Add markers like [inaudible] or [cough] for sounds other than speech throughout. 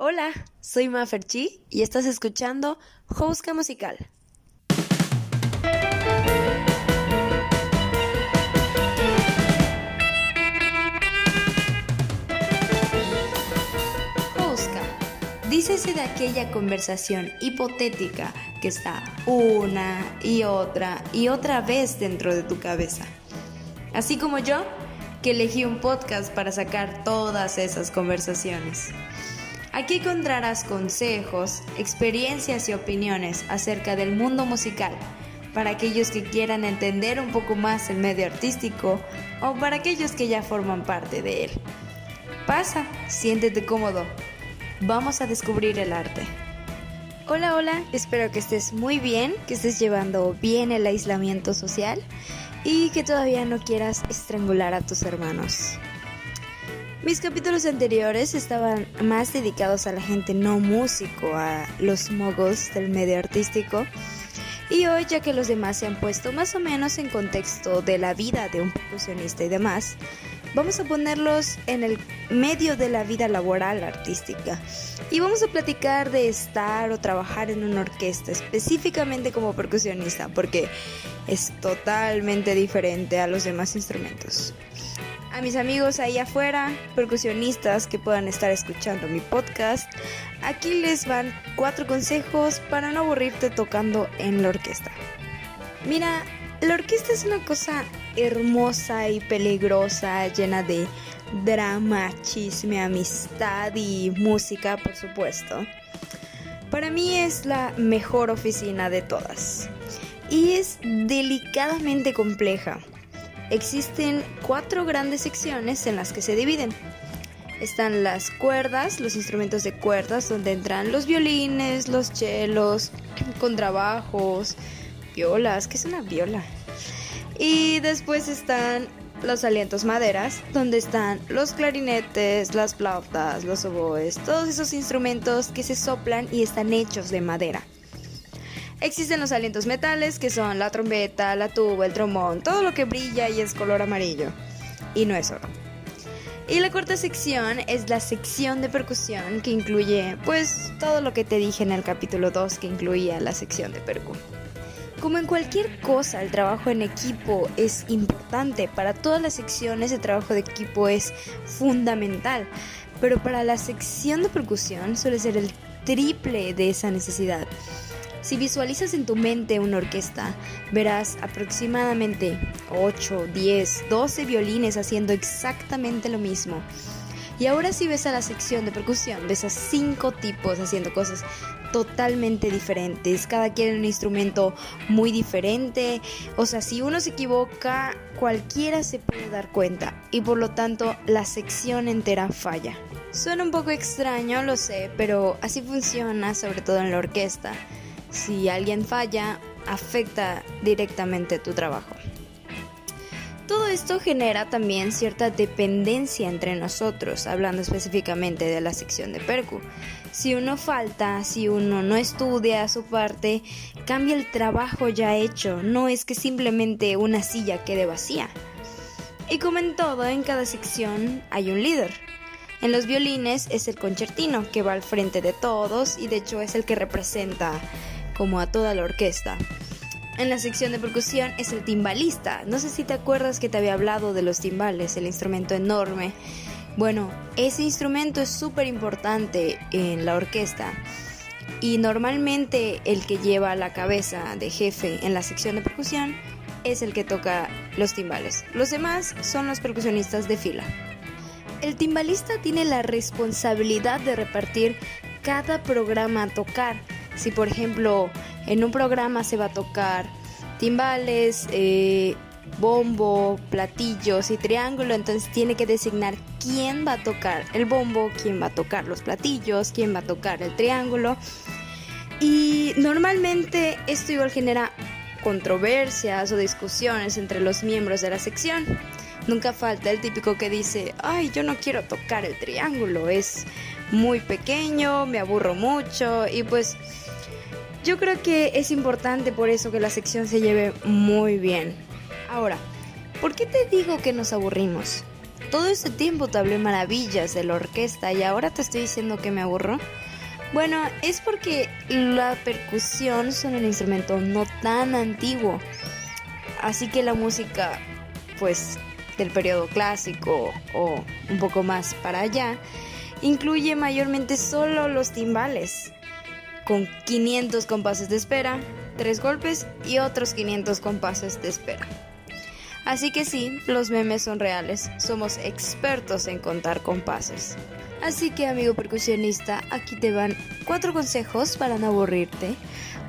Hola, soy Maferchi y estás escuchando Houska Musical. Houska, dícese de aquella conversación hipotética que está una y otra y otra vez dentro de tu cabeza. Así como yo, que elegí un podcast para sacar todas esas conversaciones. Aquí encontrarás consejos, experiencias y opiniones acerca del mundo musical para aquellos que quieran entender un poco más el medio artístico o para aquellos que ya forman parte de él. Pasa, siéntete cómodo. Vamos a descubrir el arte. Hola, hola, espero que estés muy bien, que estés llevando bien el aislamiento social y que todavía no quieras estrangular a tus hermanos. Mis capítulos anteriores estaban más dedicados a la gente no músico, a los mogos del medio artístico. Y hoy, ya que los demás se han puesto más o menos en contexto de la vida de un percusionista y demás, vamos a ponerlos en el medio de la vida laboral artística. Y vamos a platicar de estar o trabajar en una orquesta, específicamente como percusionista, porque es totalmente diferente a los demás instrumentos. A mis amigos ahí afuera, percusionistas que puedan estar escuchando mi podcast, aquí les van cuatro consejos para no aburrirte tocando en la orquesta. Mira, la orquesta es una cosa hermosa y peligrosa, llena de drama, chisme, amistad y música, por supuesto. Para mí es la mejor oficina de todas y es delicadamente compleja. Existen cuatro grandes secciones en las que se dividen. Están las cuerdas, los instrumentos de cuerdas, donde entran los violines, los chelos, [clears throat] contrabajos, violas, ¿qué es una viola? Y después están los alientos maderas, donde están los clarinetes, las flautas, los oboes, todos esos instrumentos que se soplan y están hechos de madera. Existen los alientos metales, que son la trompeta, la tuba, el trombón, todo lo que brilla y es color amarillo. Y no es oro. Y la cuarta sección es la sección de percusión, que incluye, pues, todo lo que te dije en el capítulo 2, que incluía la sección de percu. Como en cualquier cosa, el trabajo en equipo es importante. Para todas las secciones, el trabajo de equipo es fundamental. Pero para la sección de percusión suele ser el triple de esa necesidad. Si visualizas en tu mente una orquesta, verás aproximadamente 8, 10, 12 violines haciendo exactamente lo mismo. Y ahora si ves a la sección de percusión, ves a 5 tipos haciendo cosas totalmente diferentes. Cada quien un instrumento muy diferente. O sea, si uno se equivoca, cualquiera se puede dar cuenta. Y por lo tanto, la sección entera falla. Suena un poco extraño, lo sé, pero así funciona, sobre todo en la orquesta. Si alguien falla, afecta directamente tu trabajo. Todo esto genera también cierta dependencia entre nosotros, hablando específicamente de la sección de Percu. Si uno falta, si uno no estudia su parte, cambia el trabajo ya hecho, no es que simplemente una silla quede vacía. Y como en todo, en cada sección hay un líder. En los violines es el concertino, que va al frente de todos y de hecho es el que representa como a toda la orquesta. En la sección de percusión es el timbalista. No sé si te acuerdas que te había hablado de los timbales, el instrumento enorme. Bueno, ese instrumento es súper importante en la orquesta. Y normalmente el que lleva la cabeza de jefe en la sección de percusión es el que toca los timbales. Los demás son los percusionistas de fila. El timbalista tiene la responsabilidad de repartir cada programa a tocar si por ejemplo en un programa se va a tocar timbales, eh, bombo, platillos y triángulo, entonces tiene que designar quién va a tocar el bombo, quién va a tocar los platillos, quién va a tocar el triángulo. Y normalmente esto igual genera controversias o discusiones entre los miembros de la sección. Nunca falta el típico que dice, ay, yo no quiero tocar el triángulo, es muy pequeño, me aburro mucho y pues yo creo que es importante por eso que la sección se lleve muy bien. Ahora, ¿por qué te digo que nos aburrimos? Todo ese tiempo te hablé maravillas de la orquesta y ahora te estoy diciendo que me aburro. Bueno, es porque la percusión son un instrumento no tan antiguo. Así que la música, pues, del periodo clásico o un poco más para allá, incluye mayormente solo los timbales, con 500 compases de espera, 3 golpes y otros 500 compases de espera. Así que sí, los memes son reales, somos expertos en contar compases. Así que amigo percusionista, aquí te van cuatro consejos para no aburrirte,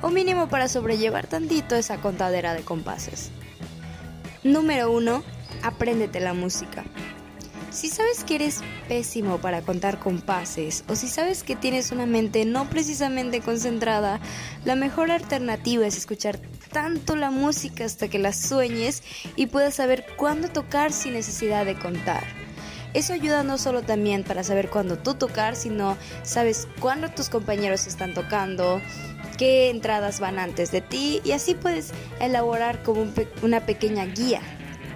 o mínimo para sobrellevar tantito esa contadera de compases. Número 1. Apréndete la música. Si sabes que eres pésimo para contar compases o si sabes que tienes una mente no precisamente concentrada, la mejor alternativa es escuchar tanto la música hasta que la sueñes y puedas saber cuándo tocar sin necesidad de contar. Eso ayuda no solo también para saber cuándo tú tocar, sino sabes cuándo tus compañeros están tocando, qué entradas van antes de ti y así puedes elaborar como una pequeña guía.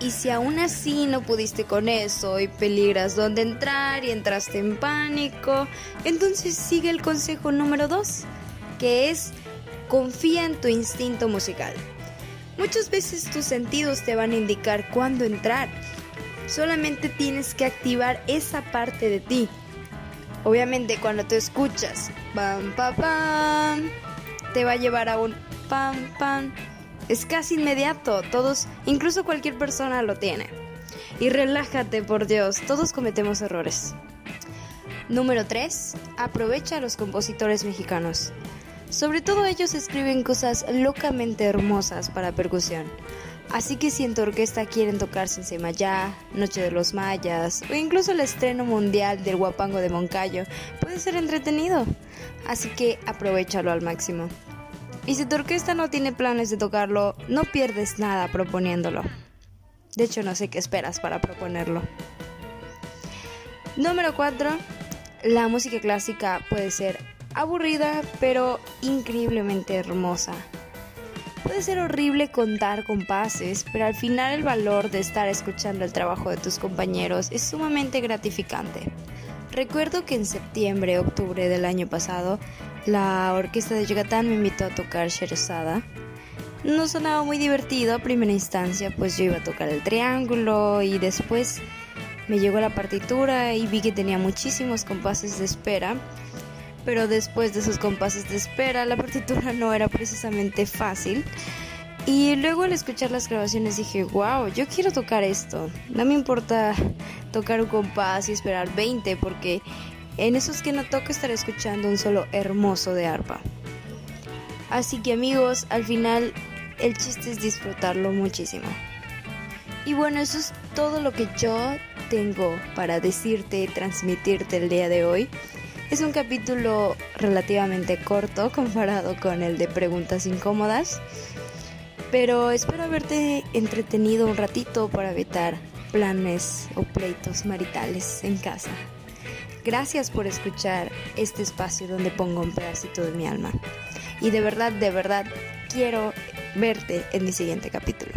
Y si aún así no pudiste con eso y peligras dónde entrar y entraste en pánico, entonces sigue el consejo número 2, que es confía en tu instinto musical. Muchas veces tus sentidos te van a indicar cuándo entrar Solamente tienes que activar esa parte de ti. Obviamente cuando te escuchas pam pam pam te va a llevar a un pam pam. Es casi inmediato, todos, incluso cualquier persona lo tiene. Y relájate, por Dios, todos cometemos errores. Número 3. Aprovecha a los compositores mexicanos. Sobre todo ellos escriben cosas locamente hermosas para percusión. Así que si en tu orquesta quieren tocar Semayá, Noche de los Mayas o incluso el estreno mundial del Guapango de Moncayo, puede ser entretenido. Así que aprovechalo al máximo. Y si tu orquesta no tiene planes de tocarlo, no pierdes nada proponiéndolo. De hecho, no sé qué esperas para proponerlo. Número 4. La música clásica puede ser aburrida, pero increíblemente hermosa. Puede ser horrible contar compases, pero al final el valor de estar escuchando el trabajo de tus compañeros es sumamente gratificante. Recuerdo que en septiembre, octubre del año pasado, la orquesta de Yucatán me invitó a tocar Sherazada. No sonaba muy divertido a primera instancia, pues yo iba a tocar el triángulo y después me llegó la partitura y vi que tenía muchísimos compases de espera pero después de esos compases de espera la partitura no era precisamente fácil. Y luego al escuchar las grabaciones dije, wow, yo quiero tocar esto. No me importa tocar un compás y esperar 20 porque en esos que no toco estaré escuchando un solo hermoso de arpa. Así que amigos, al final el chiste es disfrutarlo muchísimo. Y bueno, eso es todo lo que yo tengo para decirte, transmitirte el día de hoy. Es un capítulo relativamente corto [laughs] comparado con el de preguntas incómodas, pero espero haberte entretenido un ratito para evitar planes o pleitos maritales en casa. Gracias por escuchar este espacio donde pongo un pedacito de mi alma. Y de verdad, de verdad, quiero verte en mi siguiente capítulo.